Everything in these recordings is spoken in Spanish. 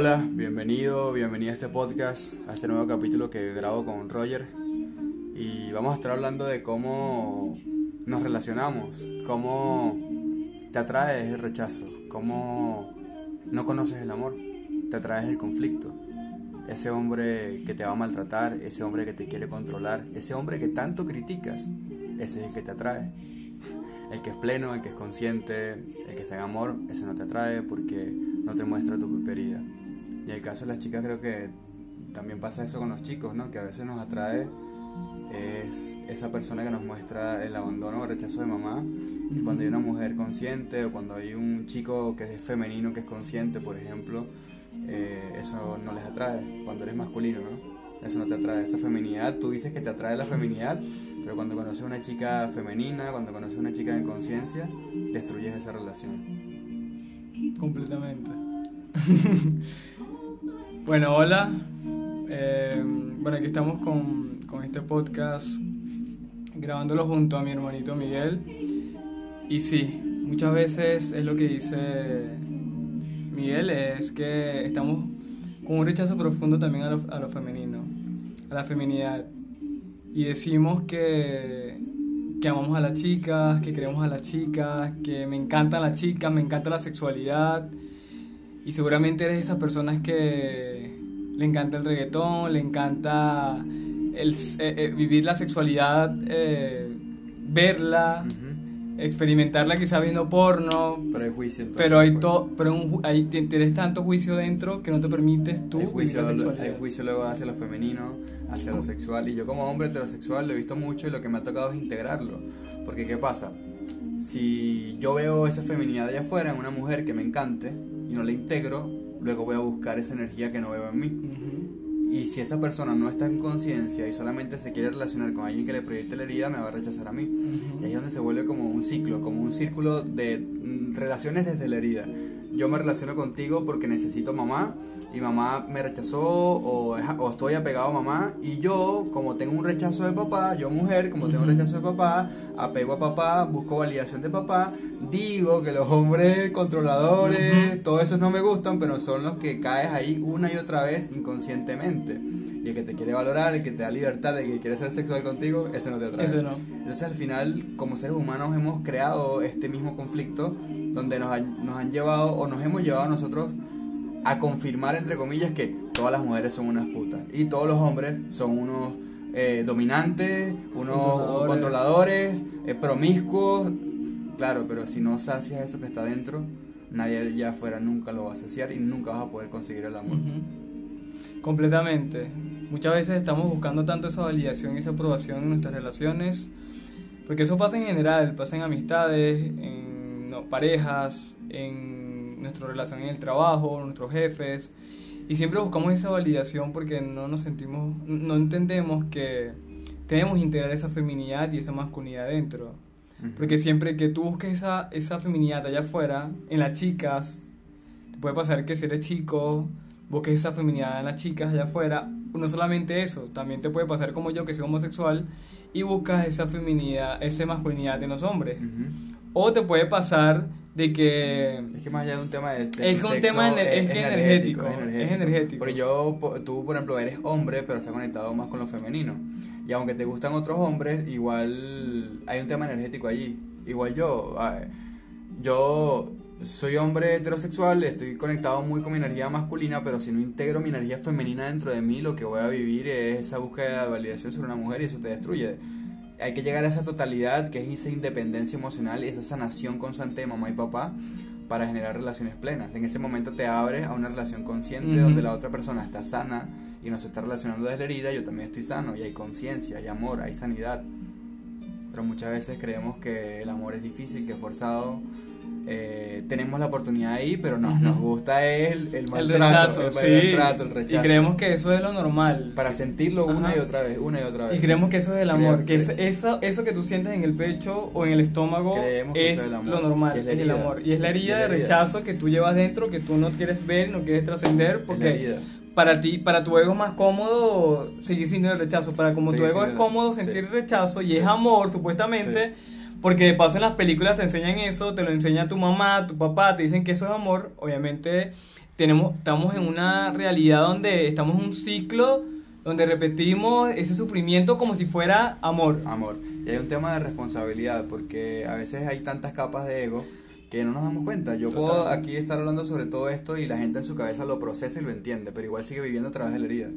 Hola, bienvenido, bienvenida a este podcast, a este nuevo capítulo que grabo con Roger. Y vamos a estar hablando de cómo nos relacionamos, cómo te atrae el rechazo, cómo no conoces el amor, te atraes el conflicto. Ese hombre que te va a maltratar, ese hombre que te quiere controlar, ese hombre que tanto criticas, ese es el que te atrae. El que es pleno, el que es consciente, el que está en amor, ese no te atrae porque no te muestra tu herida. Y en el caso de las chicas creo que también pasa eso con los chicos, ¿no? Que a veces nos atrae es esa persona que nos muestra el abandono o rechazo de mamá. Y cuando hay una mujer consciente o cuando hay un chico que es femenino que es consciente, por ejemplo, eh, eso no les atrae. Cuando eres masculino, ¿no? Eso no te atrae. Esa feminidad, tú dices que te atrae la feminidad, pero cuando conoces a una chica femenina, cuando conoces a una chica en conciencia, destruyes esa relación. Completamente. bueno, hola. Eh, bueno, aquí estamos con, con este podcast grabándolo junto a mi hermanito Miguel. Y sí, muchas veces es lo que dice Miguel, es que estamos con un rechazo profundo también a lo, a lo femenino, a la feminidad. Y decimos que, que amamos a las chicas, que queremos a las chicas, que me encantan las chicas, me encanta la sexualidad. Y seguramente eres de esas personas que le encanta el reggaetón, le encanta el, eh, eh, vivir la sexualidad, eh, verla, experimentarla quizá viendo porno. Pero hay juicio entonces, Pero hay pues. to, pero un, hay, tienes tanto juicio dentro que no te permites tú Hay juicio, vivir la hay juicio luego hacia lo femenino, hacia lo sexual. Y yo como hombre heterosexual lo he visto mucho y lo que me ha tocado es integrarlo. Porque ¿qué pasa? Si yo veo esa feminidad allá afuera en una mujer que me encante y no la integro, luego voy a buscar esa energía que no veo en mí. Y si esa persona no está en conciencia y solamente se quiere relacionar con alguien que le proyecte la herida, me va a rechazar a mí. Y ahí es donde se vuelve como un ciclo, como un círculo de mm, relaciones desde la herida. Yo me relaciono contigo porque necesito mamá y mamá me rechazó o, es- o estoy apegado a mamá y yo como tengo un rechazo de papá, yo mujer como tengo un rechazo de papá, apego a papá, busco validación de papá, digo que los hombres controladores, todos esos no me gustan, pero son los que caes ahí una y otra vez inconscientemente. Y el que te quiere valorar, el que te da libertad, el que quiere ser sexual contigo, ese no te atrae. Ese no. Entonces al final, como seres humanos, hemos creado este mismo conflicto donde nos han, nos han llevado o nos hemos llevado a nosotros a confirmar, entre comillas, que todas las mujeres son unas putas y todos los hombres son unos eh, dominantes, unos Controladores. controladores, eh, promiscuos. Claro, pero si no sacias eso que está dentro, nadie allá afuera nunca lo va a saciar y nunca vas a poder conseguir el amor. Completamente. Muchas veces estamos buscando tanto esa validación y esa aprobación en nuestras relaciones, porque eso pasa en general, pasa en amistades, en no, parejas, en nuestra relación en el trabajo, nuestros jefes, y siempre buscamos esa validación porque no nos sentimos, no entendemos que tenemos que integrar esa feminidad y esa masculinidad dentro. Porque siempre que tú busques esa, esa feminidad allá afuera, en las chicas, te puede pasar que si eres chico, busques esa feminidad en las chicas allá afuera. No solamente eso, también te puede pasar como yo que soy homosexual y buscas esa feminidad, esa masculinidad en los hombres. O te puede pasar de que... Es que más allá de un tema de, de Es que un tema ener- es que energético, es es energético. Porque yo, tú por ejemplo eres hombre, pero estás conectado más con lo femenino. Y aunque te gustan otros hombres, igual hay un tema energético allí. Igual yo, ah, yo soy hombre heterosexual, estoy conectado muy con mi energía masculina, pero si no integro mi energía femenina dentro de mí, lo que voy a vivir es esa búsqueda de validación sobre una mujer y eso te destruye. Hay que llegar a esa totalidad que es esa independencia emocional y esa sanación constante de mamá y papá para generar relaciones plenas. En ese momento te abres a una relación consciente donde la otra persona está sana y no se está relacionando desde la herida, yo también estoy sano y hay conciencia, hay amor, hay sanidad. Pero muchas veces creemos que el amor es difícil, que es forzado. Eh, tenemos la oportunidad ahí, pero no, Ujú. nos gusta el, el El maltrato, rechazo, el, sí. maltrato, el rechazo. Y creemos que eso es lo normal. Para sentirlo una Ajá. y otra vez, una y otra vez. Y creemos que eso es el Creo- amor, que es, eso, eso que tú sientes en el pecho o en el estómago Creemos que es eso es el amor, lo normal, y es, es el amor. Y es la herida es de la herida. rechazo que tú llevas dentro, que tú no quieres ver, no quieres trascender, Es porque para ti, para tu ego es más cómodo seguir sintiendo el rechazo. Para como tu Seguir ego es sintiendo- cómodo sí. sentir rechazo y Sí. es amor, supuestamente. Porque de paso en las películas te enseñan eso, te lo enseña tu mamá, tu papá, te dicen que eso es amor. Obviamente tenemos, estamos en una realidad donde estamos en un ciclo donde repetimos ese sufrimiento como si fuera amor. Amor. Y hay un tema de responsabilidad, porque a veces hay tantas capas de ego que no nos damos cuenta. Yo puedo aquí estar hablando sobre todo esto y la gente en su cabeza lo procesa y lo entiende, pero igual sigue viviendo a través de la herida.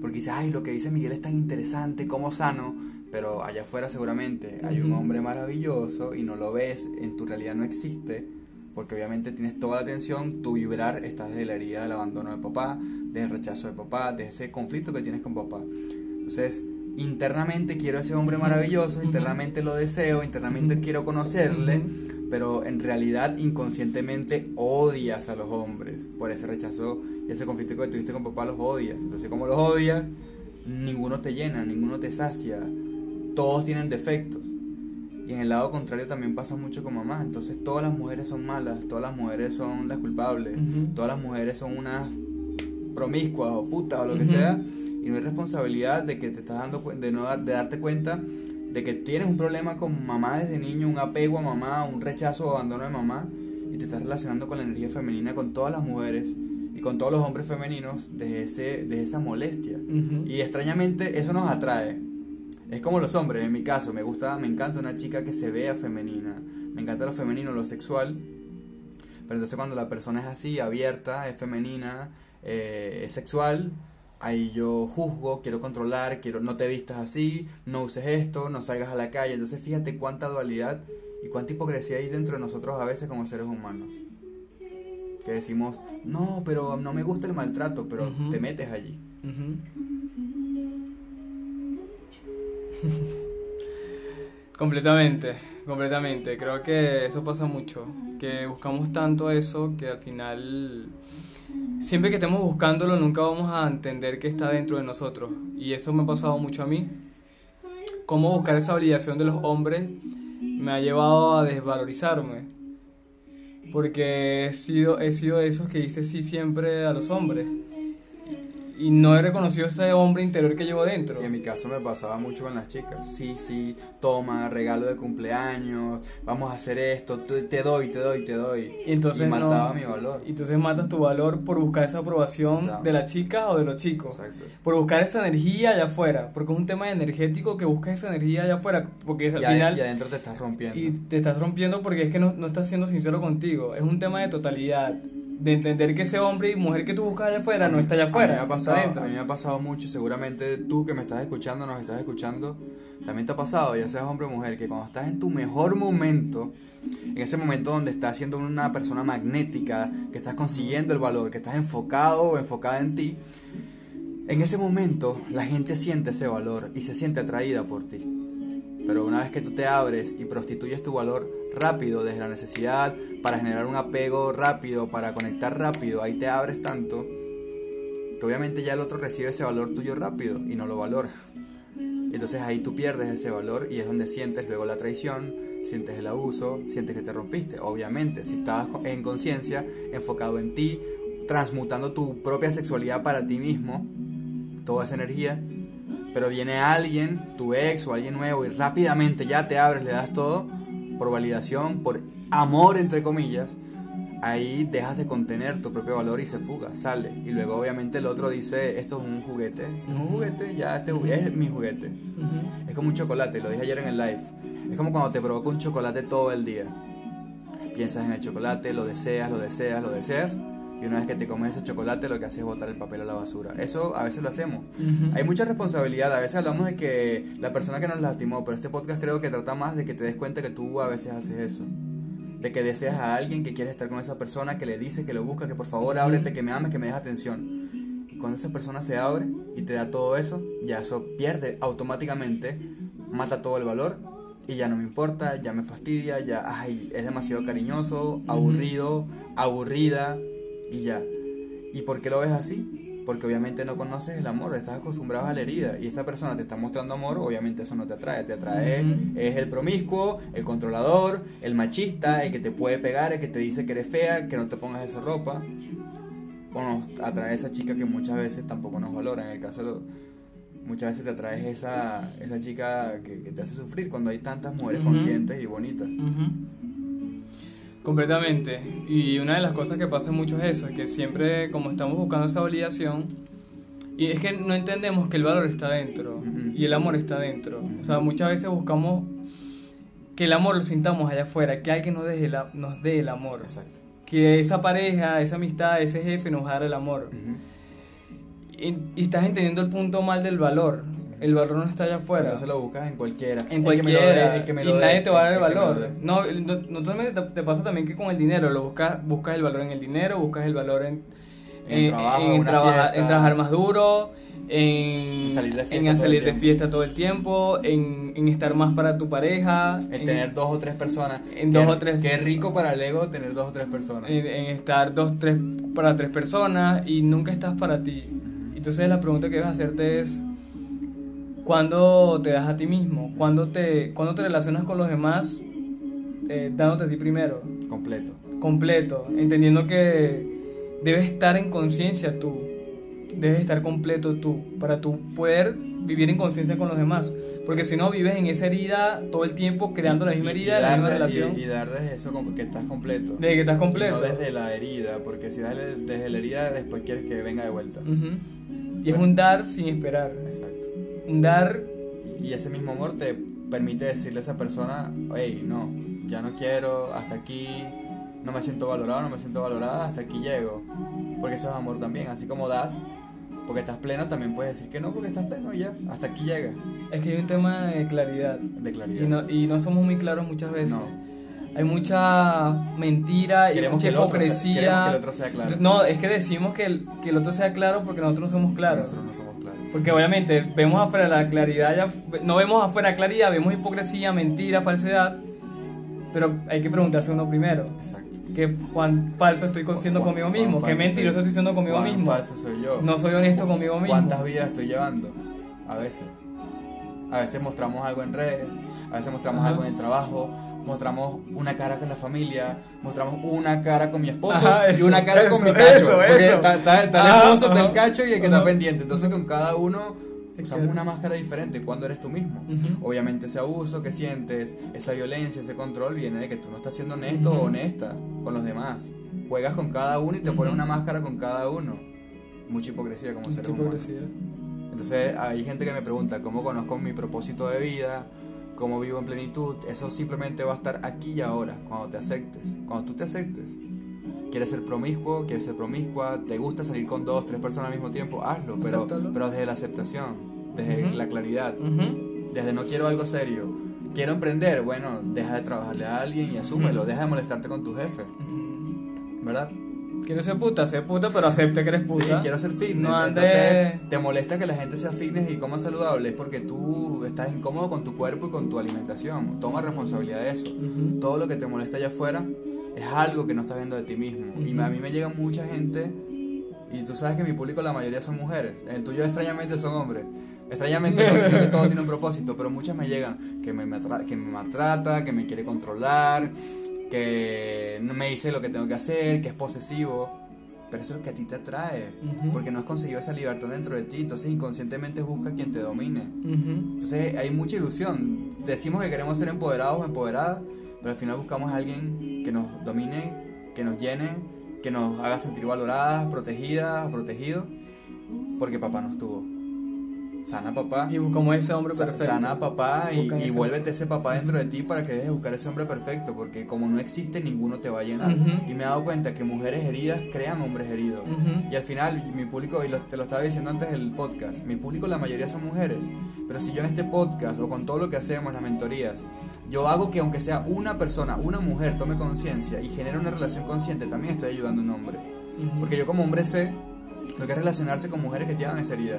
Porque dice, ay, lo que dice Miguel es tan interesante, cómo sano, pero allá afuera seguramente hay un hombre maravilloso y no lo ves, en tu realidad no existe, porque obviamente tienes toda la atención, tu vibrar estás desde la herida del abandono de papá, del rechazo de papá, de ese conflicto que tienes con papá. Entonces, internamente quiero ese hombre maravilloso, internamente lo deseo, internamente quiero conocerle, pero en realidad inconscientemente odias a los hombres por ese rechazo y ese conflicto que tuviste con papá, los odias. Entonces, como los odias, ninguno te llena, ninguno te sacia, todos tienen defectos. Y en el lado contrario también pasa mucho con mamá. Entonces todas las mujeres son malas, todas las mujeres son las culpables, todas las mujeres son unas promiscuas o putas o lo que sea. Y no hay responsabilidad de que te estás dando de no de darte cuenta de que tienes un problema con mamá desde niño, un apego a mamá, un rechazo o abandono de mamá, y te estás relacionando con la energía femenina, con todas las mujeres y con todos los hombres femeninos de, ese, de esa molestia. Y extrañamente eso nos atrae. Es como los hombres, en mi caso, me gusta, me encanta una chica que se vea femenina, me encanta lo femenino, lo sexual, pero entonces cuando la persona es así, abierta, es femenina, eh, es sexual, ahí yo juzgo, quiero controlar, quiero no te vistas así, no uses esto, no salgas a la calle. Entonces fíjate cuánta dualidad y cuánta hipocresía hay dentro de nosotros a veces como seres humanos. Que decimos, no, pero no me gusta el maltrato, pero te metes allí. completamente, completamente. Creo que eso pasa mucho, que buscamos tanto eso que al final, siempre que estemos buscándolo, nunca vamos a entender que está dentro de nosotros. Y eso me ha pasado mucho a mí. Cómo buscar esa validación de los hombres me ha llevado a desvalorizarme. Porque he sido, he sido de esos que dice sí siempre a los hombres y no he reconocido ese hombre interior que llevo dentro. Y en mi caso me pasaba mucho con las chicas. Sí, sí, toma, regalo de cumpleaños, vamos a hacer esto, te doy, te doy, te doy. Y entonces mataba mi valor. Y entonces matas tu valor por buscar esa aprobación de la chica o de los chicos. Exacto. Por buscar esa energía allá afuera, porque es un tema energético que buscas esa energía allá afuera, porque al final y adentro te estás rompiendo. Y te estás rompiendo porque es que no, no estás siendo sincero contigo, es un tema de totalidad de entender que ese hombre y mujer que tú buscas allá afuera no está allá afuera. A mí, me ha pasado, a mí me ha pasado mucho, seguramente tú que me estás escuchando, nos estás escuchando, también te ha pasado, ya seas hombre o mujer, que cuando estás en tu mejor momento, en ese momento donde estás siendo una persona magnética, que estás consiguiendo el valor, que estás enfocado o enfocada en ti, en ese momento la gente siente ese valor y se siente atraída por ti. Pero una vez que tú te abres y prostituyes tu valor rápido desde la necesidad para generar un apego rápido, para conectar rápido, ahí te abres tanto que obviamente ya el otro recibe ese valor tuyo rápido y no lo valora. Entonces ahí tú pierdes ese valor y es donde sientes luego la traición, sientes el abuso, sientes que te rompiste. Obviamente, si estabas en conciencia, enfocado en ti, transmutando tu propia sexualidad para ti mismo, toda esa energía, pero viene alguien, tu ex o alguien nuevo, y rápidamente ya te abres, le das todo por validación, por amor, entre comillas, ahí dejas de contener tu propio valor y se fuga, sale. Y luego obviamente el otro dice, esto es un juguete, es un juguete, ya este es mi juguete. Es como un chocolate, lo dije ayer en el live. Es como cuando te provoca un chocolate todo el día. Piensas en el chocolate, lo deseas, lo deseas, lo deseas y una vez que te comes ese chocolate lo que haces es botar el papel a la basura. Eso a veces lo hacemos. Hay mucha responsabilidad, a veces hablamos de que la persona que nos lastimó, pero este podcast creo que trata más de que te des cuenta que tú a veces haces eso. De que deseas a alguien que quiere estar con esa persona, que le dice, que lo busca, que por favor ábrete, que me ames, que me des atención. Y cuando esa persona se abre y te da todo eso, ya eso pierde automáticamente, mata todo el valor y ya no me importa, ya me fastidia, ya ay, es demasiado cariñoso, aburrido, aburrida, y ya. ¿Y por qué lo ves así? Porque obviamente no conoces el amor, estás acostumbrado a la herida y esta persona te está mostrando amor, obviamente eso no te atrae, te atrae es el promiscuo, el controlador, el machista, el que te puede pegar, el que te dice que eres fea, que no te pongas esa ropa. O nos atrae esa chica que muchas veces tampoco nos valora, en el caso de muchas veces te atrae esa, esa chica que, te hace sufrir cuando hay tantas mujeres conscientes y bonitas. Completamente. Y una de las cosas que pasa mucho es eso, que siempre como estamos buscando esa validación, y es que no entendemos que el valor está dentro y el amor está dentro. O sea, muchas veces buscamos que el amor lo sintamos allá afuera, que alguien nos, deje la- nos dé el amor. Exacto. Que esa pareja, esa amistad, ese jefe nos haga el amor. Y estás entendiendo el punto mal del valor. El valor no está allá afuera. Entonces lo buscas en cualquiera. En El que me lo cualquiera. el que me y lo dé, nadie te va a dar el el valor. No, no, no solamente te, te pasa también que con el dinero, lo buscas, buscas el valor en el dinero, buscas el valor en, En el trabajo, en una trabajar, fiesta. en trabajar más duro, en, En salir de fiesta en todo el salir de tiempo. fiesta todo el tiempo, en, en estar más para tu pareja, En tener dos o tres personas. en Qué- dos o tres- Qué rico para el ego tener dos o tres personas. en, en estar dos, tres para tres personas y nunca estás para ti. Entonces la pregunta que debes hacerte es ¿cuándo te das a ti mismo? ¿Cuándo te, cuándo te relacionas con los demás eh, dándote a ti primero? Completo. Completo, entendiendo que debes estar en conciencia tú, debes estar completo tú, para tú poder vivir en conciencia con los demás. Porque si no, vives en esa herida todo el tiempo, creando la misma Y- y herida, la misma de- relación. Y, y dar desde eso que estás completo. De que estás Y completo. no desde la herida, porque si das desde la herida, después quieres que venga de vuelta. Ujú. Y es un dar sin esperar. Exacto. Dar Y, y ese mismo amor te permite decirle a esa persona, hey, no, ya no quiero, hasta aquí, no me siento valorado, no me siento valorada, hasta aquí llego. Porque eso es amor también, así como das, porque estás pleno, también puedes decir que no, porque estás pleno y ya, hasta aquí llega, es que hay un tema de claridad. de Y claridad. no, y no somos muy claros muchas veces. No. Hay mucha mentira y Queremos mucha otro sea, hipocresía. queremos que el otro sea claro. No, es que decimos que el, que el otro sea claro porque nosotros no somos claros. Nosotros no somos claros. Porque obviamente vemos afuera la claridad, ya, no vemos afuera claridad, vemos hipocresía, mentira, falsedad. Pero hay que preguntarse uno primero. Exacto. ¿Qué, ¿Cuán falso estoy siendo conmigo mismo? ¿Qué mentiroso estoy- siendo conmigo mismo? falso soy yo. No soy honesto conmigo mismo. ¿Cuántas vidas estoy llevando? A veces. A veces mostramos algo en redes, a veces mostramos Ajá. algo en el trabajo, mostramos una cara con la familia, mostramos una cara con mi esposo Ajá, y una cara con mi cacho. eso, porque está, el Ajá, esposo, está el cacho y el que está pendiente. Entonces con cada uno usamos una máscara diferente cuando eres tú mismo. Obviamente ese abuso que sientes, esa violencia, ese control viene de que tú no estás siendo honesto o honesta con los demás. Juegas con cada uno y te pones una máscara con cada uno. Mucha hipocresía como humanos. hipocresía. Entonces hay gente que me pregunta cómo conozco mi propósito de vida, cómo vivo en plenitud. Eso simplemente va a estar aquí y ahora, cuando te aceptes. Cuando tú te aceptes. ¿Quieres ser promiscuo? ¿Quieres ser promiscua? ¿Te gusta salir con dos, tres personas al mismo tiempo? Hazlo, pero, Acéptalo. pero desde la aceptación, desde la claridad, desde no quiero algo serio. Quiero emprender, bueno, deja de trabajarle a alguien y asúmelo, Ujú. deja de molestarte con tu jefe. ¿verdad? Quiero ser puta, ser puta, pero acepte que eres Sí, puta. quiero ser fitness. No ande- Entonces, te molesta que la gente sea fitness y coma saludable. Es porque tú estás incómodo con tu cuerpo y con tu alimentación. Toma responsabilidad de eso. Ujú. Todo lo que te molesta allá afuera es algo que no estás viendo de ti mismo. Y Ujú. a mí me llega mucha gente. Y tú sabes que mi público, la mayoría son mujeres. El tuyo, extrañamente, son hombres. Extrañamente, sino que todo tiene un propósito. Pero muchas me llegan que me, matra- que me maltrata, que me quiere controlar, que no me dice lo que tengo que hacer, que es posesivo. Pero eso es lo que a ti te atrae. Porque no has conseguido esa libertad dentro de ti. Entonces inconscientemente busca quien te domine. Ujú. Entonces hay mucha ilusión. Decimos que queremos ser empoderados o empoderadas, pero al final buscamos a alguien que nos domine, que nos llene, que nos haga sentir valoradas, protegidas, protegidos, porque papá nos tuvo. Sana papá. Y buscamos ese hombre perfecto. Sana papá y, y vuélvete ese papá dentro de ti para que dejes de buscar ese hombre perfecto, porque como no existe, ninguno te va a llenar. Y me he dado cuenta que mujeres heridas crean hombres heridos. Y al final, mi público, y lo- te lo estaba diciendo antes del podcast, mi público la mayoría son mujeres. Pero si yo en este podcast o con todo lo que hacemos, las mentorías, yo hago que aunque sea una persona, una mujer tome conciencia y genere una relación consciente, también estoy ayudando a un hombre. Porque yo como hombre sé lo que es relacionarse con mujeres que tienen esa herida.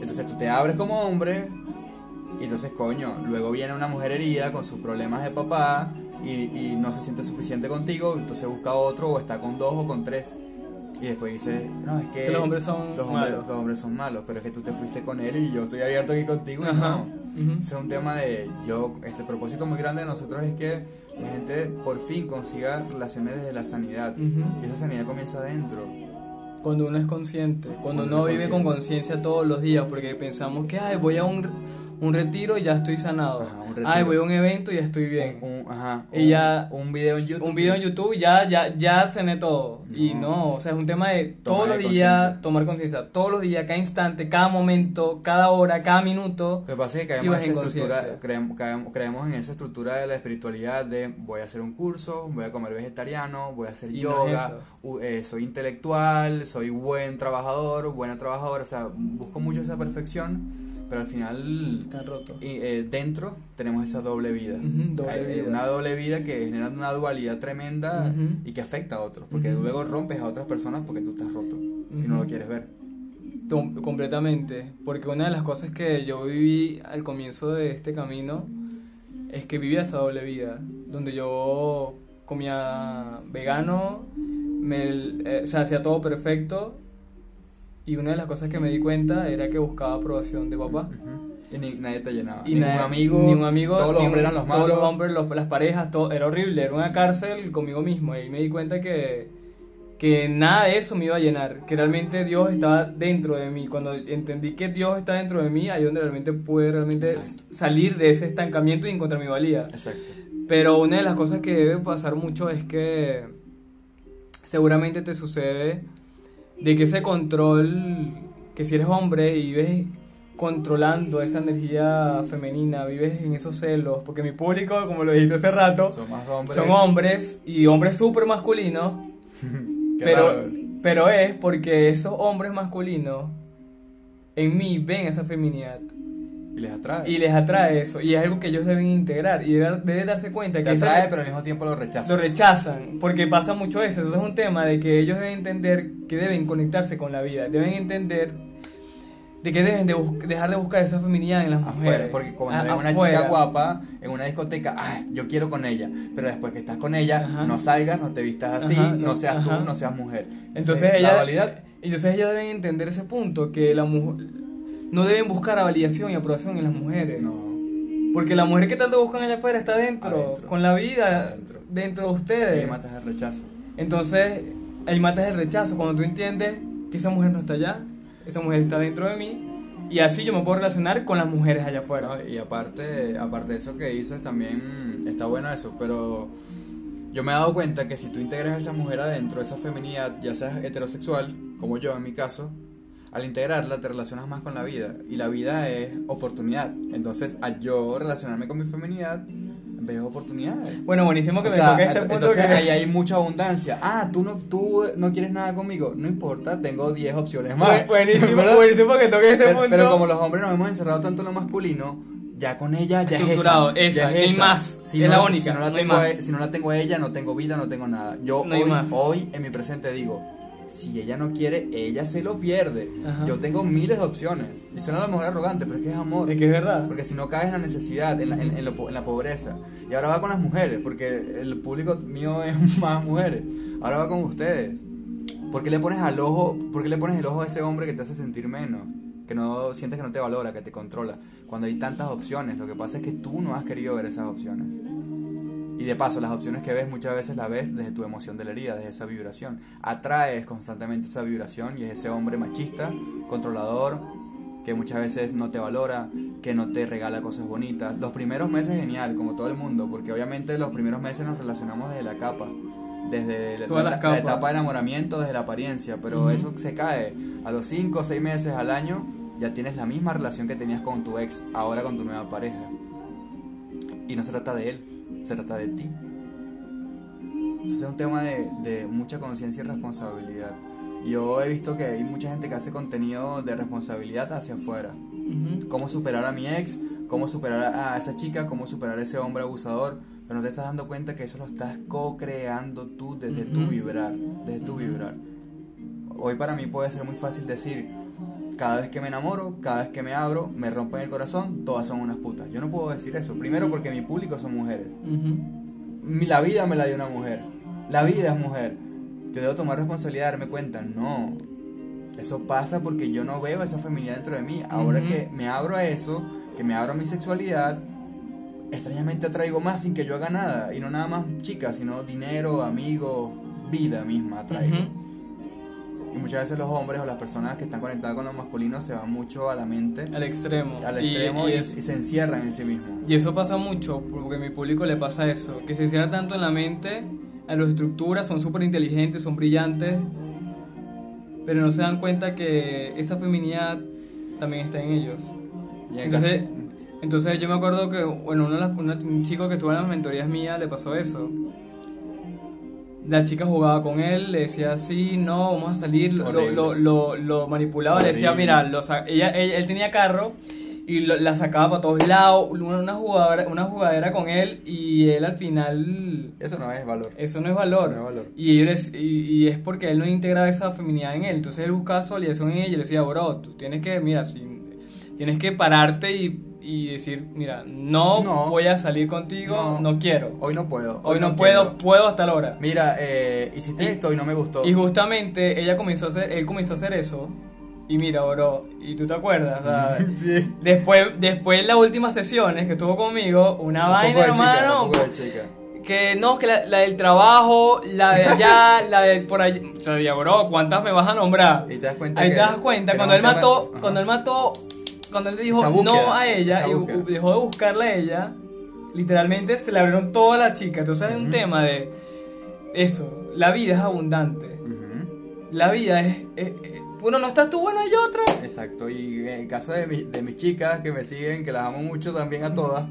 Entonces tú te abres como hombre y entonces coño, luego viene una mujer herida con sus problemas de papá y, y no se siente suficiente contigo, entonces busca otro o está con dos o con tres. Y después dice, no, es que, Que los hombres son los hombres, malos. los hombres son malos, pero es que tú te fuiste con él y yo estoy abierto aquí contigo y Ajá. no. Ujú. Ese es un tema de, yo, este propósito muy grande de nosotros es que la gente por fin consiga relaciones desde la sanidad. Y esa sanidad comienza adentro. Cuando uno es consciente, cuando Cuando uno vive con conciencia todos los días, porque pensamos que, ay, voy a un, un retiro y ya estoy sanado. Ajá, un. Ay, voy a un evento y ya estoy bien. Un, ajá, Y un, ya- un video en YouTube. un video en YouTube ya ya ya cené todo y No. o sea es un tema de todos los días tomar conciencia todos los días cada instante cada momento cada hora cada minuto Lo que pasa es que caemos en esa estructura, creemos, caemos, creemos en esa estructura de la espiritualidad de voy a hacer un curso, voy a comer vegetariano, voy a hacer Y no es yoga, eh, soy intelectual, soy buen trabajador, buena trabajadora, o sea, busco mucho esa perfección, pero al final está roto eh, dentro tenemos esa doble vida. Ujú, doble Hay- vida. Una doble vida que genera una dualidad tremenda Ujú. y que afecta a otros, porque Ujú. luego rompes a otras personas porque tú estás roto y no lo quieres ver. Com- completamente porque una de las cosas que yo viví al comienzo de este camino es que vivía esa doble vida donde yo comía vegano me eh, o sea hacía todo perfecto y una de las cosas que me di cuenta era que buscaba aprobación de papá Ujú. Y ni- nadie te llenaba. Y Ningún nada- amigo, ni un amigo, todos los hombres eran los malos. Todos los hombres, los- las parejas, todo, era horrible, era una cárcel conmigo mismo. Y ahí me di cuenta que, que nada de eso me iba a llenar, que realmente Dios estaba dentro de mí. Cuando entendí que Dios está dentro de mí, ahí donde realmente pude realmente Exacto. salir de ese estancamiento y encontrar mi valía. Exacto. Pero una de las cosas que debe pasar mucho es que seguramente te sucede de que ese control, que si eres hombre y vives controlando esa energía femenina, vives en esos celos, porque mi público, como lo dijiste hace rato, Son más hombres. son hombres y hombres súper masculinos, pero, raro. pero es porque esos hombres masculinos en mí ven esa feminidad Y les atrae. y les atrae eso y es algo que ellos deben integrar y deben, deben darse cuenta Te que esa- atrae, pero al mismo tiempo lo rechazas. lo rechazan porque pasa mucho eso. Eso es un tema de que ellos deben entender que deben conectarse con la vida, deben entender de que deben de dejar de buscar esa feminidad en las mujeres. Afuera, porque cuando ves una chica guapa en una discoteca, ah, yo quiero con ella, pero después que estás con ella, Ajá. no salgas, no te vistas así, Ajá, no, no, seas ajá. tú, no seas mujer. Entonces la ella, dualidad, entonces ellos deben entender ese punto que la mujer no deben buscar la validación y aprobación en las mujeres. no. Porque la mujer que tanto buscan allá afuera está dentro, Adentro. con la vida Adentro. dentro de Y ustedes. ahí matas el rechazo. Entonces, ahí matas el rechazo. Cuando tú entiendes que esa mujer no está allá, esa mujer está dentro de mí, y así yo me puedo relacionar con las mujeres allá afuera. ¿no? Y aparte, aparte de eso que dices, también está bueno eso, pero yo me he dado cuenta que si tú integras a esa mujer adentro, esa feminidad, ya seas heterosexual, como yo en mi caso, al integrarla te relacionas más con la vida y la vida es oportunidad. Entonces, al yo relacionarme con mi feminidad, veo oportunidades. Bueno, buenísimo que O me sea, toque este punto. entonces que- ahí hay mucha abundancia. Ah, tú no, tú no quieres nada conmigo. No importa, tengo 10 opciones más. Bu- buenísimo, buenísimo que toque ese pero, punto. pero como los hombres nos hemos encerrado tanto en lo masculino, ya con ella ya es esa. Estructurado, ya esa, es esa. más, Si es no, la única, Si no, la no tengo a- si no la tengo a ella, no tengo vida, no tengo nada. Yo No hoy, hoy en mi presente digo, si ella no quiere, ella se lo pierde. Ajá. Yo tengo miles de opciones. Y suena a lo mejor arrogante, pero es que es amor. Es que es verdad. Porque si no caes en la necesidad, en la, en, en lo en la pobreza. Y ahora va con las mujeres, porque el público mío es más mujeres. Ahora va con ustedes. ¿Por qué le pones al ojo, por qué le pones el ojo a ese hombre que te hace sentir menos? Que no sientes que no te valora, que te controla. Cuando hay tantas opciones, lo que pasa es que tú no has querido ver esas opciones. Y de paso, las opciones que ves muchas veces las ves desde tu emoción de la herida, desde esa vibración. Atraes constantemente esa vibración y es ese hombre machista, controlador, que muchas veces no te valora, que no te regala cosas bonitas. Los primeros meses genial, como todo el mundo, porque obviamente los primeros meses nos relacionamos desde la capa, desde la, la- la etapa de enamoramiento, desde la apariencia, pero Ujú. eso se cae. A los 5 o 6 meses al año ya tienes la misma relación que tenías con tu ex, ahora con tu nueva pareja. Y no se trata de él, se trata de ti. Entonces es un tema de, de mucha conciencia y responsabilidad. Yo he visto que hay mucha gente que hace contenido de responsabilidad hacia afuera. Ujú. Cómo superar a mi ex, cómo superar a esa chica, cómo superar a ese hombre abusador. Pero no te estás dando cuenta que eso lo estás co-creando tú desde tu vibrar. Desde tu vibrar. Hoy para mí puede ser muy fácil decir, cada vez que me enamoro, cada vez que me abro, me rompen el corazón, todas son unas putas. Yo no puedo decir eso. Primero porque mi público son mujeres. La vida me la dio una mujer. La vida es mujer. Yo debo tomar responsabilidad darme cuenta. No. Eso pasa porque yo no veo esa feminidad dentro de mí. Ahora que me abro a eso, que me abro a mi sexualidad, extrañamente atraigo más sin que yo haga nada. Y no nada más chicas, sino dinero, amigos, vida misma atraigo. Y muchas veces los hombres o las personas que están conectadas con lo masculino se van mucho a la mente, Al extremo. al extremo y, y y es- se encierran en sí mismos. Y eso pasa mucho, porque a mi público le pasa eso, que se cierra tanto en la mente, a las estructuras, son súper inteligentes, son brillantes, pero no se dan cuenta que esta feminidad también está en ellos. Y en Entonces, caso- entonces yo me acuerdo que, bueno, uno un chico que estuvo en las mentorías mías le pasó eso. La chica jugaba con él, le decía así, no, vamos a salir, lo, lo, lo, lo manipulaba, le decía, mira, ella, ella- él tenía carro y lo- la sacaba para todos lados, una, una jugadora, una jugadera con él y él al final, eso no es valor. eso no es valor. Eso no es valor. Y, ellos- y, y es porque él no integraba esa feminidad en él, entonces él buscaba su aliación en ella y le decía, bro, tú tienes que, mira, si, tienes que pararte y, y decir, mira, no, No. voy a salir contigo, No. no, quiero. Hoy no puedo. Hoy no, puedo, quiero. puedo hasta la hora. Mira, eh, hiciste Y- esto y no me gustó. Y justamente ella comenzó a hacer, él comenzó a hacer eso. Y mira, bro, y tú te acuerdas, sea, sí. después, después las últimas sesiones que estuvo conmigo, una Un vaina, hermano, que no, que la, la del trabajo, la de allá, la de por allá, o sea, bro, ¿cuántas me vas a nombrar? Y te das cuenta Ahí que te das cuenta, cuando él mató, Ajá. cuando él mató, cuando él le dijo búsqueda, no a ella y búsqueda. dejó de buscarla a ella, literalmente se le abrieron todas las chicas. Entonces es un tema de eso, la vida es abundante. Ujú. La vida es, es- es- uno no está tú, bueno, hay otra. Exacto, y en el caso de, mi- de mis chicas que me siguen, que las amo mucho también a todas,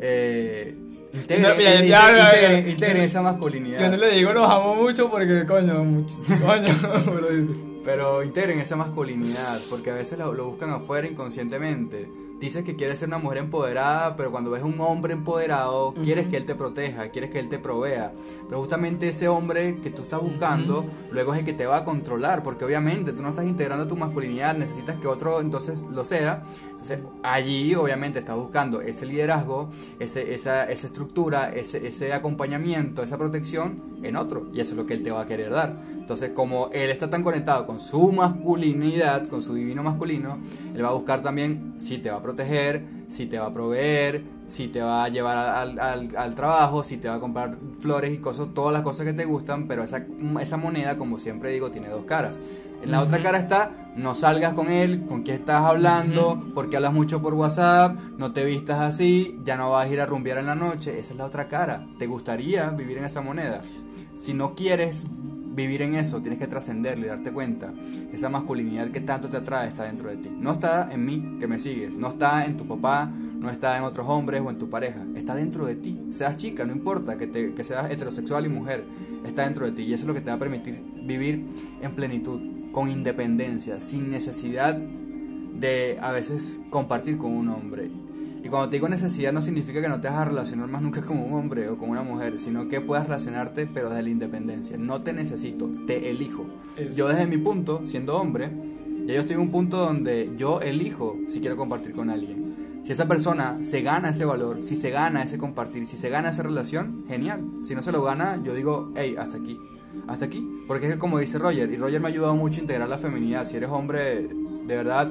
eh, integren, No, mira, integren- ya. integren esa Yo no masculinidad, le digo los amo mucho porque coño, mucho, coño. pero integren esa masculinidad, porque a veces lo, lo buscan afuera inconscientemente. Dices que quieres ser una mujer empoderada, pero cuando ves un hombre empoderado, quieres que él te proteja, quieres que él te provea. Pero justamente ese hombre que tú estás buscando, luego es el que te va a controlar, porque obviamente tú no estás integrando tu masculinidad, necesitas que otro entonces lo sea. Allí obviamente estás buscando ese liderazgo, esa, esa estructura, ese, ese acompañamiento, esa protección en otro. Y eso es lo que él te va a querer dar. Entonces como él está tan conectado con su masculinidad, con su divino masculino, él va a buscar también si te va a proteger, si te va a proveer, si te va a llevar al, al- al trabajo, si te va a comprar flores y cosas, todas las cosas que te gustan, pero esa, esa moneda, como siempre digo, tiene dos caras. En la otra cara está, no salgas con él, con quién estás hablando, porque hablas mucho por WhatsApp, no te vistas así, ya no vas a ir a rumbear en la noche. Esa es la otra cara. ¿Te gustaría vivir en esa moneda? Si no quieres vivir en eso, tienes que trascenderlo y darte cuenta. Esa masculinidad que tanto te atrae está dentro de ti. No está en mí, que me sigues. No está en tu papá, no está en otros hombres o en tu pareja. Está dentro de ti. Seas chica, no importa que, te- que seas heterosexual y mujer. Está dentro de ti. Y eso es lo que te va a permitir vivir en plenitud, con independencia, sin necesidad de a veces compartir con un hombre. Y cuando te digo necesidad no significa que no te vas a relacionar más nunca con un hombre o con una mujer, sino que puedas relacionarte pero desde la independencia. No te necesito, te elijo. Yo desde mi punto, siendo hombre, ya yo estoy en un punto donde yo elijo si quiero compartir con alguien. Si esa persona se gana ese valor, si se gana ese compartir, si se gana esa relación, genial. Si no se lo gana, yo digo, hey, hasta aquí. Hasta aquí. Porque es como dice Roger, y Roger me ha ayudado mucho a integrar la feminidad. Si eres hombre, de verdad,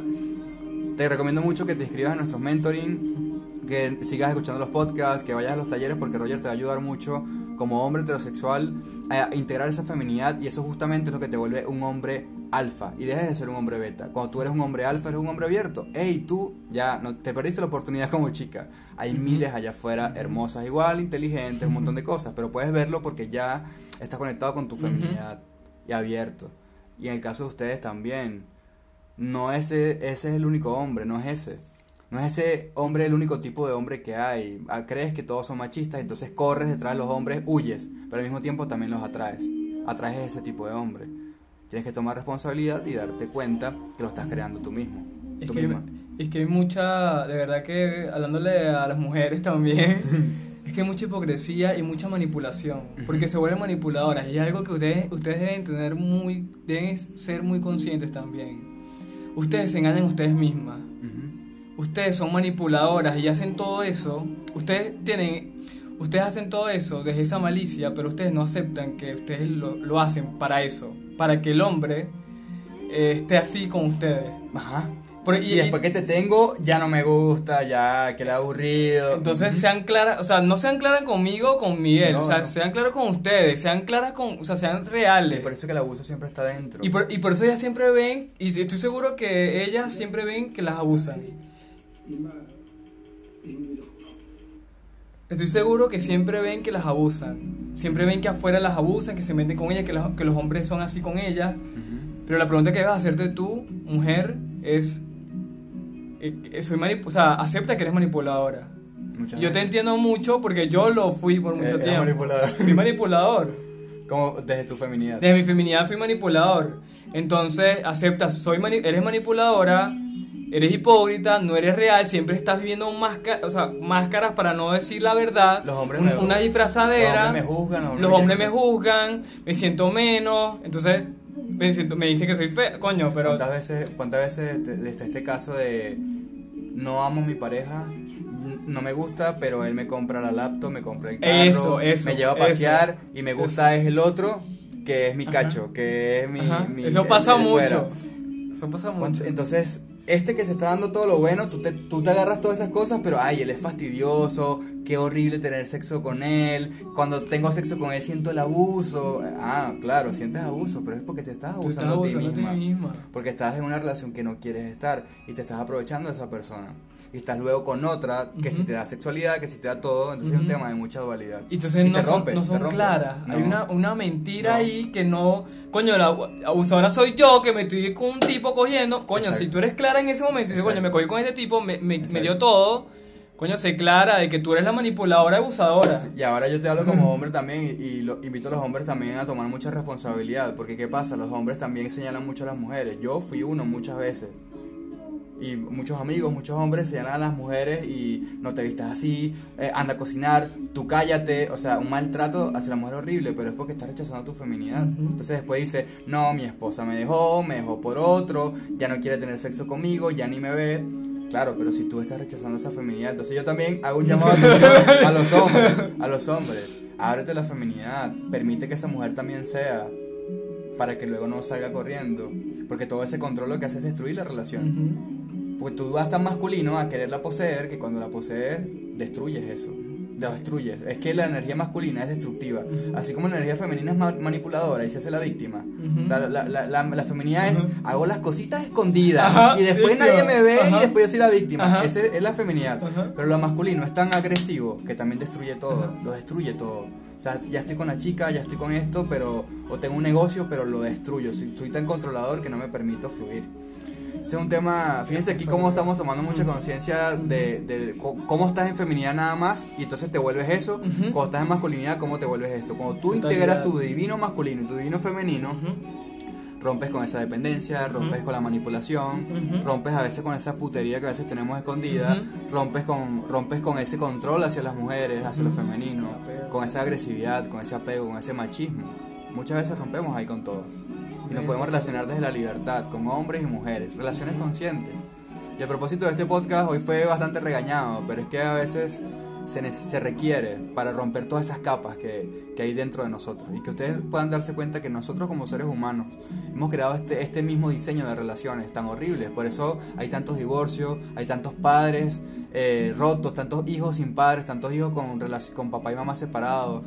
te recomiendo mucho que te inscribas en nuestros mentoring, que sigas escuchando los podcasts, que vayas a los talleres, porque Roger te va a ayudar mucho como hombre heterosexual a integrar esa feminidad y eso justamente es lo que te vuelve un hombre alfa y dejes de ser un hombre beta. Cuando tú eres un hombre alfa, eres un hombre abierto. Hey, tú ya no te perdiste la oportunidad como chica. Hay miles allá afuera hermosas igual, inteligentes, un montón de cosas, pero puedes verlo porque ya estás conectado con tu feminidad y abierto. Y en el caso de ustedes también, no ese, ese es el único hombre, no es ese. No es ese hombre el único tipo de hombre que hay. Ah, Crees que todos son machistas, entonces corres detrás de los hombres, huyes, pero al mismo tiempo también los atraes. Atraes ese tipo de hombre. Tienes que tomar responsabilidad y darte cuenta que lo estás creando tú mismo. Es tú que, misma. es que hay mucha, de verdad que hablándole a las mujeres también, es que hay mucha hipocresía y mucha manipulación, porque se vuelven manipuladoras y es algo que ustedes, ustedes deben tener muy, deben ser muy conscientes también. Ustedes se engañan a ustedes mismas, ustedes son manipuladoras y hacen todo eso, ustedes tienen, ustedes hacen todo eso desde esa malicia, pero ustedes no aceptan que ustedes lo, lo hacen para eso, para que el hombre eh, esté así con ustedes. Ajá. Y, después que te tengo, ya no me gusta, ya que le aburrido. Entonces sean claras, o sea, no sean claras conmigo o con Miguel, No, o sea, no. sean claros con ustedes, sean claras con, o sea, sean Y reales. por eso que el abuso siempre está dentro. Y por, y por eso ellas siempre ven, y estoy seguro que ellas siempre ven que las abusan. Estoy seguro que siempre ven que las abusan. Siempre ven que afuera las abusan, que se meten con ellas, que, los- que los hombres son así con ellas. Pero la pregunta que debes hacerte tú, mujer, es... eh, eh, soy manip- o sea, acepta que eres manipuladora. Muchas Yo te entiendo mucho porque yo lo fui por Eh, mucho eres tiempo. manipulador. Fui manipulador. Como desde tu feminidad. Desde mi feminidad fui manipulador. Entonces, aceptas, soy mani- eres manipuladora, eres hipócrita, no eres real, siempre estás viviendo másca- o sea, máscaras para no decir la verdad. Los hombres un- me- una disfrazadera. Los hombres me juzgan. Los Los hombres me juzgan, me siento menos. Entonces, me, siento- me dicen que soy feo, coño, pero. ¿Cuántas veces, cuántas veces está este caso de no amo a mi pareja, no me gusta, pero él me compra la laptop, me compra el carro, Eso, eso, me lleva a eso. pasear y me gusta es el otro que es mi Ajá. cacho, que es mi... Mi- Eso pasa el de fuera. mucho. Eso pasa mucho. Entonces, este que te está dando todo lo bueno, tú te, tú te agarras todas esas cosas, pero ay, él es fastidioso, qué horrible tener sexo con él, cuando tengo sexo con él siento el abuso. Ah, claro, sientes abuso, pero es porque te estás abusando a ti misma. ti misma. Porque estás en una relación que no quieres estar y te estás aprovechando de esa persona. Y estás luego con otra que si te da sexualidad, que si te da todo, entonces es un tema de mucha dualidad. Y entonces Y no, te son, rompe, no te son rompe. claras. Hay una, una mentira No. ahí que no. Coño, la abusadora soy yo que me estoy con un tipo cogiendo. Coño, Exacto. si tú eres clara en ese momento y dices, coño, me cogí con este tipo, me, me, me dio todo. Coño, sé clara de que tú eres la manipuladora abusadora. Sí, Y ahora yo te hablo como hombre también y, y lo- invito a los hombres también a tomar mucha responsabilidad, porque ¿qué pasa? Los hombres también señalan mucho a las mujeres. Yo fui uno muchas veces. Y muchos amigos, muchos hombres señalan a las mujeres y no te vistas así, eh, anda a cocinar, tú cállate, o sea, un maltrato hacia la mujer horrible, pero es porque estás rechazando tu feminidad. Entonces después dice, no, mi esposa me dejó, me dejó por otro, ya no quiere tener sexo conmigo, ya ni me ve. Claro, pero si tú estás rechazando esa feminidad, entonces yo también hago un llamado a los hombres, a los hombres. Ábrete la feminidad, permite que esa mujer también sea, para que luego no salga corriendo, porque todo ese control lo que hace es destruir la relación. Porque tú vas tan masculino a quererla poseer que cuando la posees, destruyes eso. Destruyes. Es que la energía masculina es destructiva. Así como la energía femenina es ma- manipuladora y se hace la víctima. O sea, la, la, la, la feminidad es hago las cositas escondidas Ajá, y después nadie me ve Ajá. y después yo soy la víctima. Esa es la feminidad. Ajá. Pero lo masculino es tan agresivo que también destruye todo. Lo destruye todo. O sea, ya estoy con la chica, ya estoy con esto, pero. O tengo un negocio, pero lo destruyo. Soy, soy tan controlador que no me permito fluir. Es un tema. Fíjense aquí cómo estamos tomando mucha conciencia de, de cómo estás en feminidad nada más y entonces te vuelves eso. Cuando estás en masculinidad, cómo te vuelves esto. Cuando tú Totalidad. integras tu divino masculino y tu divino femenino, rompes con esa dependencia, rompes con la manipulación, rompes a veces con esa putería que a veces tenemos escondida, rompes con rompes con ese control hacia las mujeres, hacia lo femenino, con esa agresividad, con ese apego, con ese machismo. Muchas veces rompemos ahí con todo. Nos podemos relacionar desde la libertad, con hombres y mujeres, relaciones conscientes. Y a propósito de este podcast, hoy fue bastante regañado, pero es que a veces se, se requiere para romper todas esas capas que, que hay dentro de nosotros. Y que ustedes puedan darse cuenta que nosotros como seres humanos hemos creado este, este mismo diseño de relaciones tan horribles. Por eso hay tantos divorcios, hay tantos padres eh, rotos, tantos hijos sin padres, tantos hijos con, con papá y mamá separados,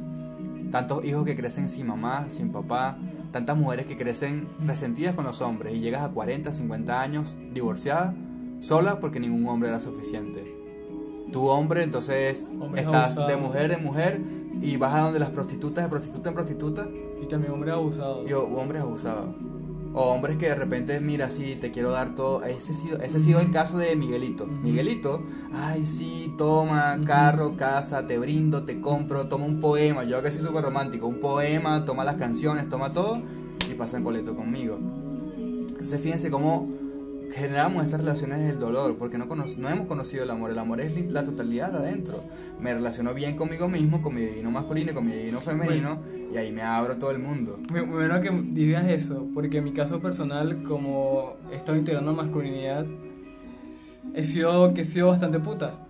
tantos hijos que crecen sin mamá, sin papá, tantas mujeres que crecen resentidas con los hombres y llegas a 40, 50 años divorciada, sola porque ningún hombre era suficiente. Tu hombre, entonces Hombre estás abusado. de mujer en mujer y vas a donde las prostitutas, de prostituta en prostituta, Y también hombre abusado. y hombres abusados. O hombres que de repente, mira, sí, te quiero dar todo. Ese ha sido, ese ha sido el caso de Miguelito. Miguelito, ay, sí, toma, carro, casa, te brindo, te compro, toma un poema. Yo que soy súper romántico, un poema, toma las canciones, toma todo y pasa el boleto conmigo. Entonces, fíjense cómo generamos esas relaciones del dolor, porque no, cono- no hemos conocido el amor. El amor es la totalidad de adentro. Me relaciono bien conmigo mismo, con mi divino masculino y con mi divino femenino, y ahí me abro a todo el mundo. Bueno que digas eso, porque en mi caso personal, como he estado integrando masculinidad, he sido, que he sido bastante puta.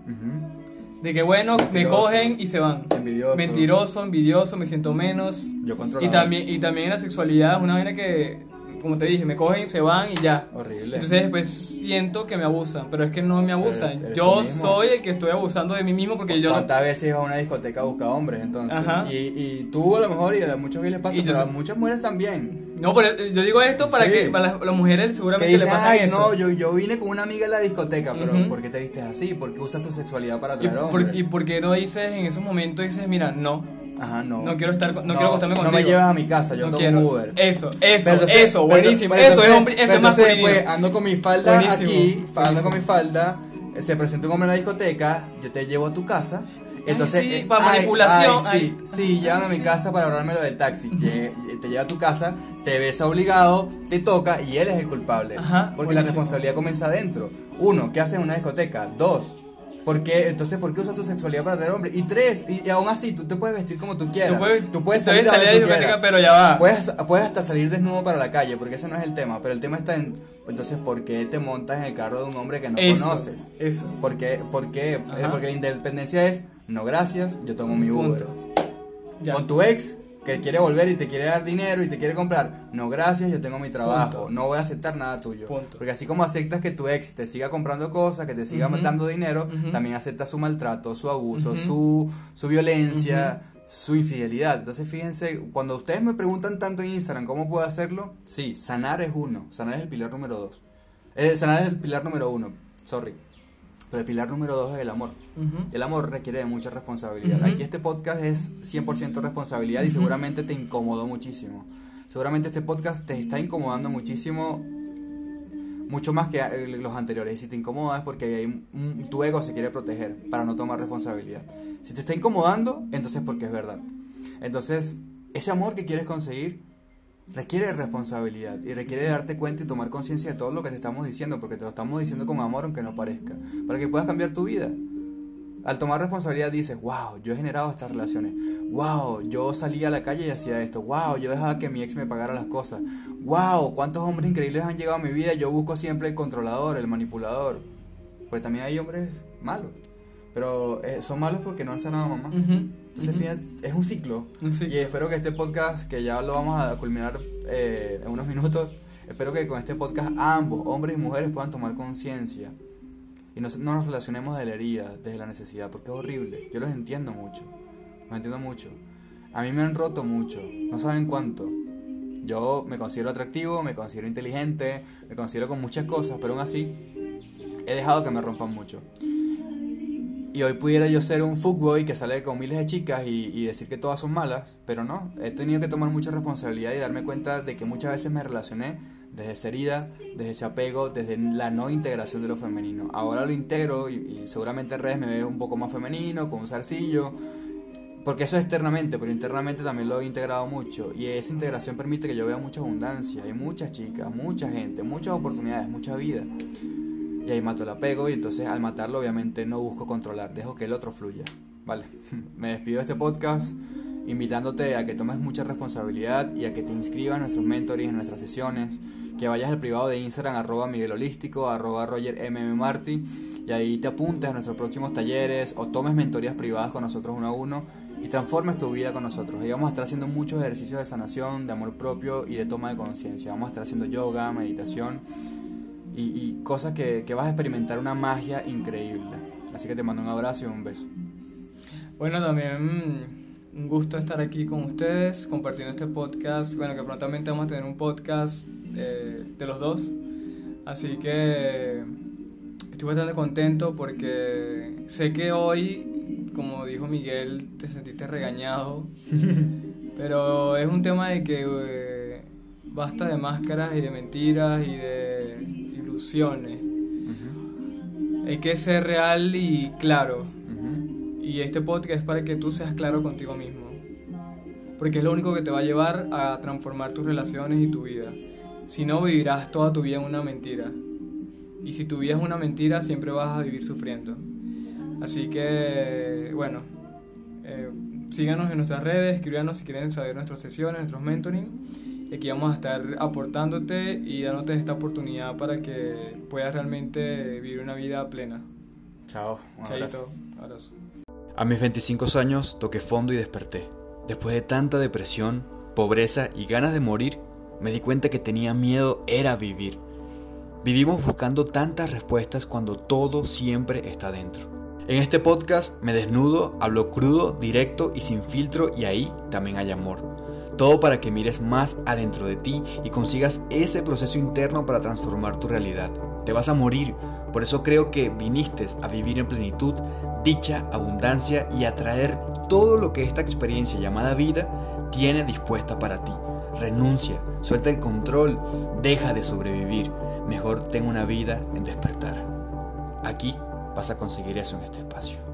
De que bueno, me cogen y se van. Envidioso. Mentiroso, envidioso, me siento menos. Yo Y controlador. también, y también la sexualidad es una vaina que, como te dije, me cogen, se van y ya. Horrible. Entonces después siento que me abusan, pero es que no me abusan. tú Yo soy el que estoy abusando de mí mismo porque yo no... ¿Cuántas veces vas a una discoteca a buscar hombres entonces? Ajá. Y, y tú a lo mejor y a muchos gays les pasa, Y yo pero a sé- muchas mujeres también. No, pero yo digo esto para Sí. que para las, las mujeres Que seguramente dicen, le pasa ay, eso. no, yo, yo vine con una amiga a la discoteca, pero Ujú. ¿por qué te vistes así? ¿Por qué usas tu sexualidad para ¿Y atraer por, hombres? ¿Y por qué no dices en esos momentos, dices, mira, no, Ajá, no. no quiero estar, con- no, quiero acostarme No contigo? me llevas a mi casa, yo no tomo quiero. un Uber. Eso, eso, entonces- eso, buenísimo. pero eso entonces- es, hombre, eso pero es más entonces, pues, ando con mi falda Buenísimo, aquí, ando con mi falda, eh, se presenta un hombre en la discoteca, yo te llevo a tu casa. Entonces, sí, eh, para ay, manipulación, ay, sí, sí, llévame a mi Sí. casa para ahorrarme lo del taxi. Lle- Te lleva a tu casa, te besa obligado, te toca y él es el culpable. Ajá, porque la responsabilidad comienza adentro. Uno, ¿qué haces en una discoteca? Dos, ¿por qué? Entonces, ¿por qué usas tu sexualidad para atraer hombres? Y tres, y, y aún así, tú te puedes vestir como tú quieras. Tú puedes, tú puedes salir, salir de quieras. pero ya va. Puedes, puedes hasta salir desnudo para la calle, porque ese no es el tema. Pero el tema está en. Entonces, ¿por qué te montas en el carro de un hombre que no eso, conoces? Eso. ¿Por qué? ¿Por qué? Ajá. Porque la independencia es: no, gracias, yo tomo mi Uber. Con tu ex, que quiere volver y te quiere dar dinero y te quiere comprar, no, gracias, yo tengo mi trabajo. Punto. No voy a aceptar nada tuyo. Punto. Porque así como aceptas que tu ex te siga comprando cosas, que te siga Ujú. dando dinero, también aceptas su maltrato, su abuso, su, su violencia, su infidelidad. Entonces, fíjense, cuando ustedes me preguntan tanto en Instagram cómo puedo hacerlo, sí, sanar es uno, sanar es el pilar número dos. Eh, sanar es el pilar número uno, sorry. Pero el pilar número dos es el amor. Ujú. El amor requiere de mucha responsabilidad. Ujú. Aquí este podcast es 100% responsabilidad y seguramente te incomodó muchísimo. Seguramente este podcast te está incomodando muchísimo, mucho más que eh, los anteriores. Y si te incomoda es porque hay tu ego se quiere proteger para no tomar responsabilidad. Si te está incomodando, entonces porque es verdad. Entonces, ese amor que quieres conseguir requiere responsabilidad y requiere darte cuenta y tomar conciencia de todo lo que te estamos diciendo, porque te lo estamos diciendo con amor aunque no parezca, para que puedas cambiar tu vida. Al tomar responsabilidad dices, wow, yo he generado estas relaciones, wow, yo salía a la calle y hacía esto, wow, yo dejaba que mi ex me pagara las cosas, wow, cuántos hombres increíbles han llegado a mi vida, yo busco siempre el controlador, el manipulador, pues también hay hombres malos, pero eh, son malos porque no han sanado a mamá. Ujú. Entonces, Ujú. fíjate, es un ciclo. Sí. Y espero que este podcast, que ya lo vamos a culminar eh, en unos minutos, espero que con este podcast ambos, hombres y mujeres, puedan tomar conciencia. Y no, no nos relacionemos de la herida, desde la necesidad, porque es horrible. Yo los entiendo mucho. Los entiendo mucho. A mí me han roto mucho. No saben cuánto. Yo me considero atractivo, me considero inteligente, me considero con muchas cosas, pero aún así he dejado que me rompan mucho. Y hoy pudiera yo ser un fuckboy que sale con miles de chicas y, decir que todas son malas, pero no, he tenido que tomar mucha responsabilidad y darme cuenta de que muchas veces me relacioné desde esa herida, desde ese apego, desde la no integración de lo femenino. Ahora lo integro y, y seguramente en redes me veo un poco más femenino, con un zarcillo, porque eso es externamente, pero internamente también lo he integrado mucho. Y esa integración permite que yo vea mucha abundancia, hay muchas chicas, mucha gente, muchas oportunidades, mucha vida. Y ahí mato el apego y entonces al matarlo obviamente no busco controlar, dejo que el otro fluya. Vale, me despido de este podcast invitándote a que tomes mucha responsabilidad y a que te inscribas en nuestros mentores, en nuestras sesiones, que vayas al privado de Instagram arroba Miguel Holístico, arroba Roger Marty y ahí te apuntes a nuestros próximos talleres o tomes mentorías privadas con nosotros uno a uno y transformes tu vida con nosotros. Ahí vamos a estar haciendo muchos ejercicios de sanación, de amor propio y de toma de conciencia. Vamos a estar haciendo yoga, meditación y, y cosas que, que vas a experimentar una magia increíble. Así que te mando un abrazo y un beso. Bueno, también mm, un gusto estar aquí con ustedes compartiendo este podcast. Bueno, que prontamente vamos a tener un podcast eh, de los dos. Así que estoy bastante contento porque sé que hoy, como dijo Miguel, te sentiste regañado. pero es un tema de que eh, basta de máscaras y de mentiras y de ilusiones. Hay que ser real y claro. Ujú. Y este podcast es para que tú seas claro contigo mismo. Porque es lo único que te va a llevar a transformar tus relaciones y tu vida. Si no, vivirás toda tu vida en una mentira. Y si tu vida es una mentira, siempre vas a vivir sufriendo. Así que, bueno, eh, síganos en nuestras redes, escríbanos si quieren saber nuestras sesiones, nuestros mentoring. Y aquí vamos a estar aportándote y dándote esta oportunidad para que puedas realmente vivir una vida plena. Chao. Un abrazo. Chaito. Abrazo. A mis 25 años toqué fondo y desperté. Después de tanta depresión, pobreza y ganas de morir, me di cuenta que tenía miedo era vivir. Vivimos buscando tantas respuestas cuando todo siempre está dentro. En este podcast me desnudo, hablo crudo, directo y sin filtro y ahí también hay amor. Todo para que mires más adentro de ti y consigas ese proceso interno para transformar tu realidad. Te vas a morir, por eso creo que viniste a vivir en plenitud, dicha, abundancia y atraer todo lo que esta experiencia llamada vida tiene dispuesta para ti. Renuncia, suelta el control, deja de sobrevivir. Mejor ten una vida en despertar. Aquí vas a conseguir eso en este espacio.